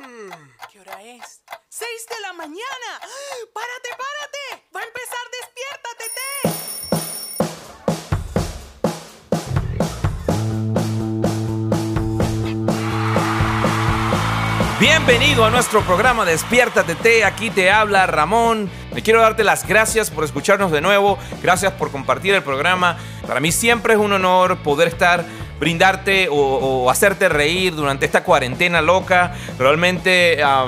¿Qué hora es? ¡Seis de la mañana! ¡Párate, párate! ¡Va a empezar Despiértate, Té! Bienvenido a nuestro programa Despiértate T. Aquí te habla Ramón. Me quiero darte las gracias por escucharnos de nuevo. Gracias por compartir el programa. Para mí siempre es un honor poder estar, brindarte o, hacerte reír durante esta cuarentena loca. Realmente a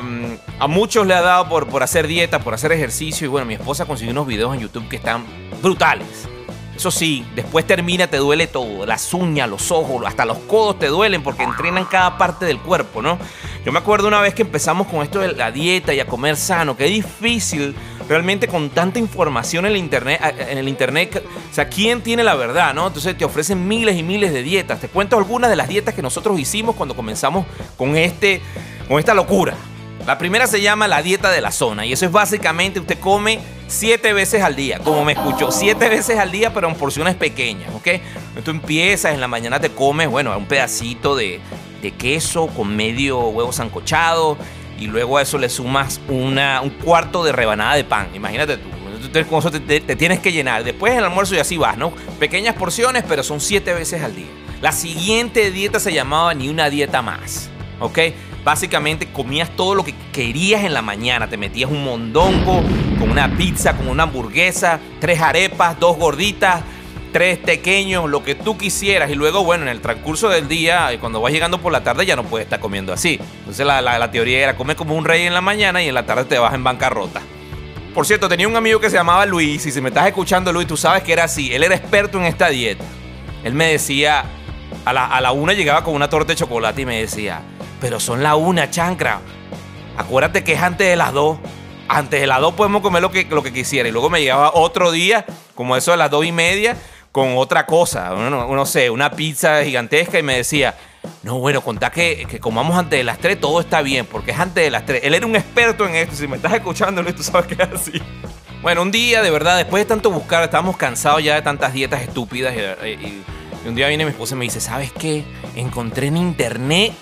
muchos le ha dado por, por hacer dieta, por hacer ejercicio. Y bueno, mi esposa consiguió unos videos en YouTube que están brutales. Eso sí, después termina, te duele todo. Las uñas, los ojos, hasta los codos te duelen porque entrenan cada parte del cuerpo, ¿no? Yo me acuerdo una vez que empezamos con esto de la dieta y a comer sano, qué difícil realmente con tanta información en el internet, en el internet, o sea, ¿quién tiene la verdad, no? Entonces te ofrecen miles y miles de dietas. Te cuento algunas de las dietas que nosotros hicimos cuando comenzamos con este con esta locura. La primera se llama la dieta de la zona y eso es básicamente usted come siete veces al día, como me escuchó, siete veces al día pero en porciones pequeñas, ¿ok? Tú empiezas, en la mañana te comes, bueno, un pedacito de, de queso con medio huevo sancochado y luego a eso le sumas una, un cuarto de rebanada de pan, imagínate tú. Entonces con eso te, te- tienes que llenar. Después el almuerzo y así vas, ¿no? Pequeñas porciones, pero son siete veces al día. La siguiente dieta se llamaba ni una dieta más, ¿ok? Básicamente comías todo lo que querías en la mañana. Te metías un mondongo con una pizza, con una hamburguesa, tres arepas, dos gorditas, tres pequeños, lo que tú quisieras. Y luego, bueno, en el transcurso del día, eh, cuando vas llegando por la tarde, ya no puedes estar comiendo así. Entonces la, la- la teoría era comer como un rey en la mañana y en la tarde te vas en bancarrota. Por cierto, tenía un amigo que se llamaba Luis, y si me estás escuchando, Luis, tú sabes que era así. Él era experto en esta dieta. Él me decía, a la, a la una llegaba con una torta de chocolate y me decía, pero son la una, chancra. Acuérdate que es antes de las dos. Antes de las dos podemos comer lo que, lo que quisiera. Y luego me llegaba otro día, como eso de las dos y media, con otra cosa. No, sé, una pizza gigantesca y me decía, no, bueno, contá que, comamos antes de las tres, todo está bien, porque es antes de las tres. Él era un experto en esto. Si me estás escuchando, Luis, tú sabes que es así. Bueno, un día, de verdad, después de tanto buscar, estábamos cansados ya de tantas dietas estúpidas. Y un día viene mi esposa y me dice, ¿sabes qué? Encontré en internet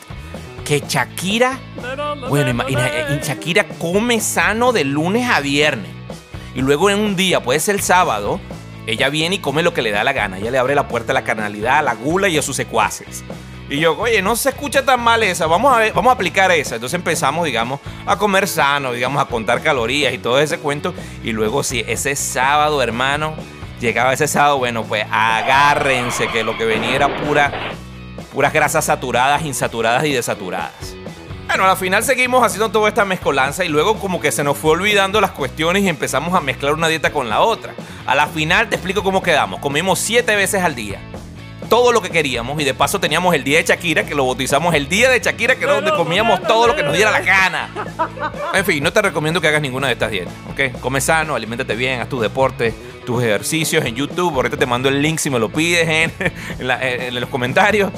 que Shakira, bueno, imagina, eh, Shakira come sano de lunes a viernes. Y luego en un día, puede ser el sábado, ella viene y come lo que le da la gana. Ella le abre la puerta a la carnalidad, a la gula y a sus secuaces. Y yo, oye, no se escucha tan mal esa, vamos a vamos a aplicar esa. Entonces empezamos, digamos, a comer sano, digamos, a contar calorías y todo ese cuento. Y luego, sí, ese sábado, hermano, llegaba ese sábado, bueno, pues agárrense, que lo que venía era pura, puras grasas saturadas, insaturadas y desaturadas. Bueno, al final seguimos haciendo toda esta mezcolanza y luego como que se nos fue olvidando las cuestiones y empezamos a mezclar una dieta con la otra. A la final te explico cómo quedamos. Comimos siete veces al día. Todo lo que queríamos y de paso teníamos el día de Shakira, que lo bautizamos el día de Shakira, que era donde comíamos todo lo que nos diera la gana. En fin, no te recomiendo que hagas ninguna de estas dietas, ¿ok? Come sano, aliméntate bien, haz tus deportes, tus ejercicios en YouTube. Ahorita te mando el link si me lo pides en, en la- en los comentarios.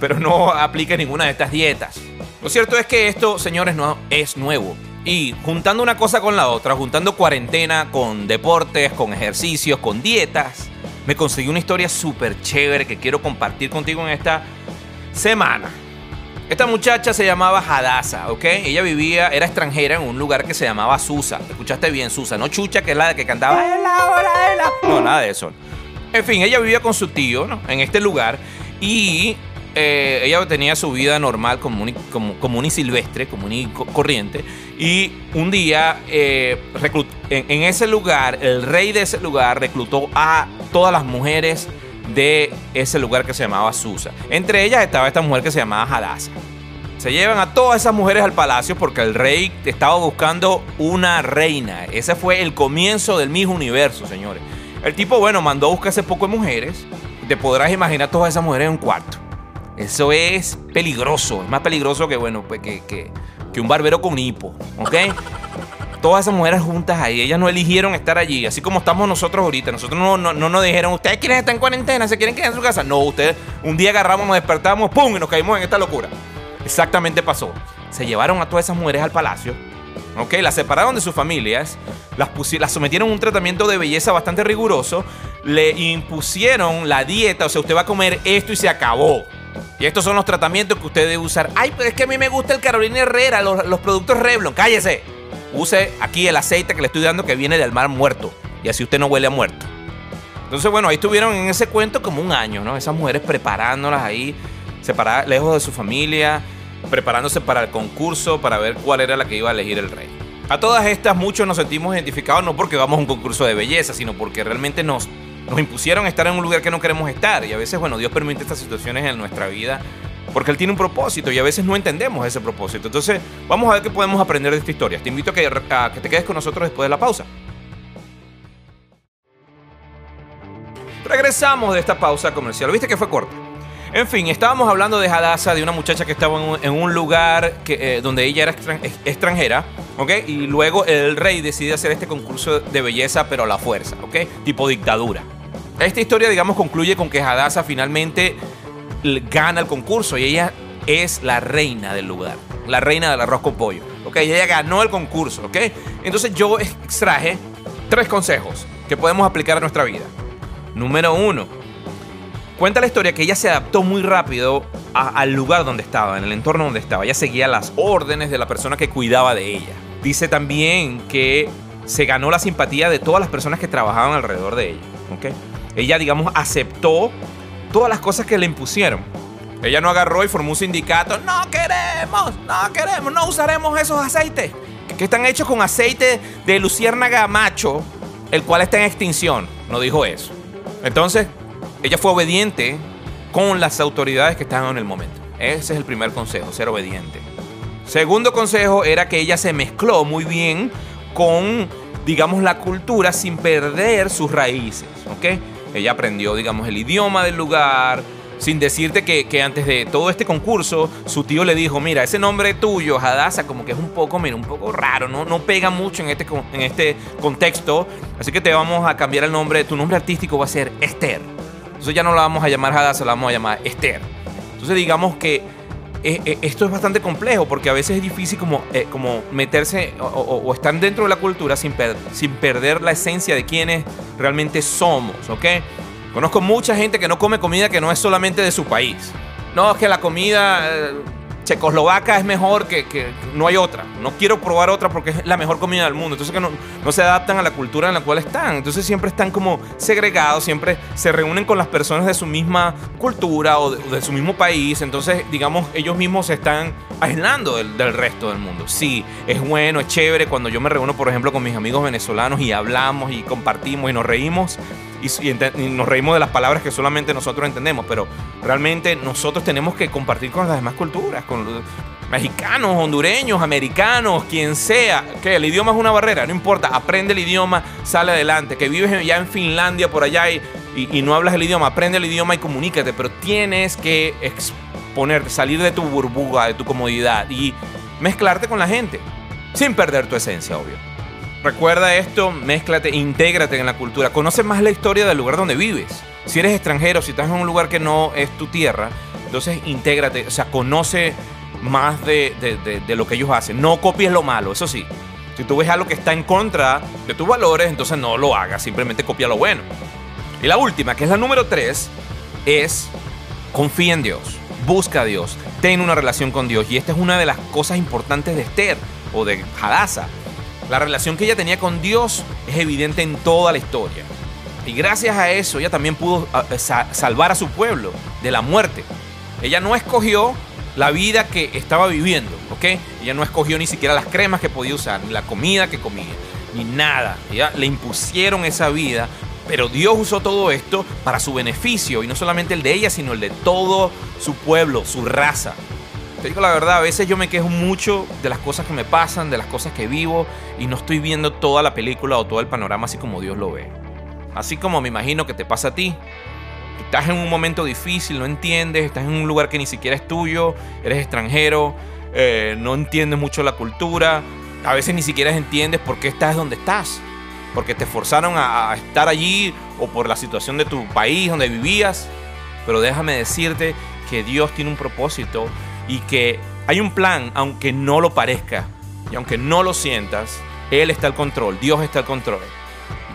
Pero no apliques ninguna de estas dietas. Lo cierto es que esto, señores, no es nuevo. Y juntando una cosa con la otra, juntando cuarentena con deportes, con ejercicios, con dietas, me conseguí una historia súper chévere que quiero compartir contigo en esta semana. Esta muchacha se llamaba Hadassah, ¿ok? Ella vivía, era extranjera en un lugar que se llamaba Susa. Escuchaste bien, Susa, no Chucha, que es la que cantaba. No, nada de eso. En fin, ella vivía con su tío, ¿no? En este lugar. Y eh, ella tenía su vida normal, común y, como- común y silvestre, común y co- corriente. Y un día, eh, en, ese lugar, el rey de ese lugar reclutó a todas las mujeres de ese lugar que se llamaba Susa. Entre ellas estaba esta mujer que se llamaba Hadassah. Se llevan a todas esas mujeres al palacio porque el rey estaba buscando una reina. Ese fue el comienzo del mismo universo, señores. El tipo, bueno, mandó a buscar ese poco de mujeres. Te podrás imaginar todas esas mujeres en un cuarto. Eso es peligroso. Es más peligroso que, bueno, pues que, que- un barbero con hipo. ¿Ok? Todas esas mujeres juntas ahí, ellas no eligieron estar allí, así como estamos nosotros ahorita. Nosotros no, no, no nos dijeron, ¿ustedes quieren estar en cuarentena? ¿Se quieren quedar en su casa? No, ustedes un día agarramos, nos despertamos, ¡pum! y nos caímos en esta locura. Exactamente pasó. Se llevaron a todas esas mujeres al palacio, ¿ok? Las separaron de sus familias, las, las sometieron a un tratamiento de belleza bastante riguroso, le impusieron la dieta, o sea, usted va a comer esto y se acabó. Y estos son los tratamientos que usted debe usar. Ay, pero es que a mí me gusta el Carolina Herrera, los, productos Revlon. Cállese. Use aquí el aceite que le estoy dando que viene del mar muerto. Y así usted no huele a muerto. Entonces, bueno, ahí estuvieron en ese cuento como un año, ¿no? Esas mujeres preparándolas ahí, separadas, lejos de su familia, preparándose para el concurso, para ver cuál era la que iba a elegir el rey. A todas estas, muchos nos sentimos identificados no porque vamos a un concurso de belleza, sino porque realmente nos, nos impusieron estar en un lugar que no queremos estar. Y a veces, bueno, Dios permite estas situaciones en nuestra vida porque Él tiene un propósito y a veces no entendemos ese propósito. Entonces, vamos a ver qué podemos aprender de esta historia. Te invito a que, te quedes con nosotros después de la pausa. Regresamos de esta pausa comercial. ¿Viste que fue corta? En fin, estábamos hablando de Hadassah, de una muchacha que estaba en un, lugar eh, donde ella era extran- ex- extranjera, ¿ok? Y luego el rey decide hacer este concurso de belleza, pero a la fuerza, ¿ok? Tipo dictadura. Esta historia, digamos, concluye con que Hadassah finalmente gana el concurso y ella es la reina del lugar, la reina del arroz con pollo, ¿ok? Ella ganó el concurso, ¿ok? Entonces yo extraje tres consejos que podemos aplicar a nuestra vida. Número uno, Cuenta la historia que ella se adaptó muy rápido al lugar donde estaba, en el entorno donde estaba. Ella seguía las órdenes de la persona que cuidaba de ella. Dice también que se ganó la simpatía de todas las personas que trabajaban alrededor de ella. ¿ok? Ella, digamos, aceptó todas las cosas que le impusieron. Ella no agarró y formó un sindicato. No queremos, no queremos, no usaremos esos aceites. Que están hechos con aceite de luciérnaga macho, el cual está en extinción. No dijo eso. Entonces, ella fue obediente con las autoridades que estaban en el momento. Ese es el primer consejo, ser obediente. Segundo consejo era que ella se mezcló muy bien con, digamos, la cultura sin perder sus raíces, ¿ok? Ella aprendió, digamos, el idioma del lugar, sin decirte que, que antes de todo este concurso, su tío le dijo, mira, ese nombre tuyo, Hadassah, como que es un poco, mira, un poco raro, no, no pega mucho en este, en este contexto, así que te vamos a cambiar el nombre, tu nombre artístico va a ser Esther. Entonces ya no la vamos a llamar Hadassah, la vamos a llamar Esther. Entonces digamos que eh, eh, esto es bastante complejo porque a veces es difícil como, eh, como meterse o, estar dentro de la cultura sin, per- sin perder la esencia de quienes realmente somos, ¿ok? Conozco mucha gente que no come comida que no es solamente de su país. No, es que la comida checoslovaca es mejor que, que- no hay otra. No quiero probar otra porque es la mejor comida del mundo. Entonces que no, no se adaptan a la cultura en la cual están. Entonces siempre están como segregados, siempre se reúnen con las personas de su misma cultura o de, o de su mismo país. Entonces, digamos, ellos mismos se están aislando del, del resto del mundo. Sí, es bueno, es chévere cuando yo me reúno, por ejemplo, con mis amigos venezolanos y hablamos y compartimos y nos reímos y, nos reímos de las palabras que solamente nosotros entendemos, pero realmente nosotros tenemos que compartir con las demás culturas, con los mexicanos, hondureños, americanos, quien sea, que el idioma es una barrera, no importa, aprende el idioma, sale adelante, que vives ya en Finlandia por allá y- y no hablas el idioma, aprende el idioma y comunícate, pero tienes que exponerte, salir de tu burbuja, de tu comodidad y mezclarte con la gente, sin perder tu esencia, obvio. Recuerda esto, mézclate, intégrate en la cultura, conoce más la historia del lugar donde vives. Si eres extranjero, si estás en un lugar que no es tu tierra, entonces intégrate, o sea, conoce más de, de- lo que ellos hacen. No copies lo malo, eso sí. Si tú ves algo que está en contra de tus valores, entonces no lo hagas, simplemente copia lo bueno. Y la última, que es la número tres, es confía en Dios, busca a Dios, ten una relación con Dios. Y esta es una de las cosas importantes de Esther o de Hadassah. La relación que ella tenía con Dios es evidente en toda la historia. Y gracias a eso ella también pudo ah, sa- salvar a su pueblo de la muerte. Ella no escogió la vida que estaba viviendo, ¿ok? Ella no escogió ni siquiera las cremas que podía usar, ni la comida que comía, ni nada. Le impusieron esa vida, pero Dios usó todo esto para su beneficio, y no solamente el de ella, sino el de todo su pueblo, su raza. Te digo la verdad, a veces yo me quejo mucho de las cosas que me pasan, de las cosas que vivo, y no estoy viendo toda la película o todo el panorama así como Dios lo ve. Así como me imagino que te pasa a ti. Estás en un momento difícil, no entiendes, estás en un lugar que ni siquiera es tuyo, eres extranjero, eh, no entiendes mucho la cultura, a veces ni siquiera entiendes por qué estás donde estás, porque te forzaron a, a estar allí o por la situación de tu país donde vivías. Pero déjame decirte que Dios tiene un propósito y que hay un plan, aunque no lo parezca y aunque no lo sientas, Él está al control, Dios está al control.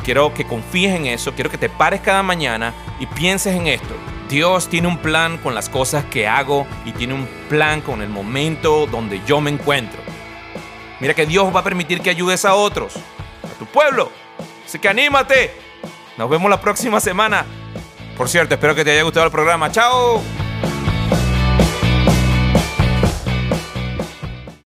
Quiero que confíes en eso, quiero que te pares cada mañana y pienses en esto. Dios tiene un plan con las cosas que hago y tiene un plan con el momento donde yo me encuentro. Mira que Dios va a permitir que ayudes a otros, a tu pueblo. Así que anímate. Nos vemos la próxima semana. Por cierto, espero que te haya gustado el programa. ¡Chao!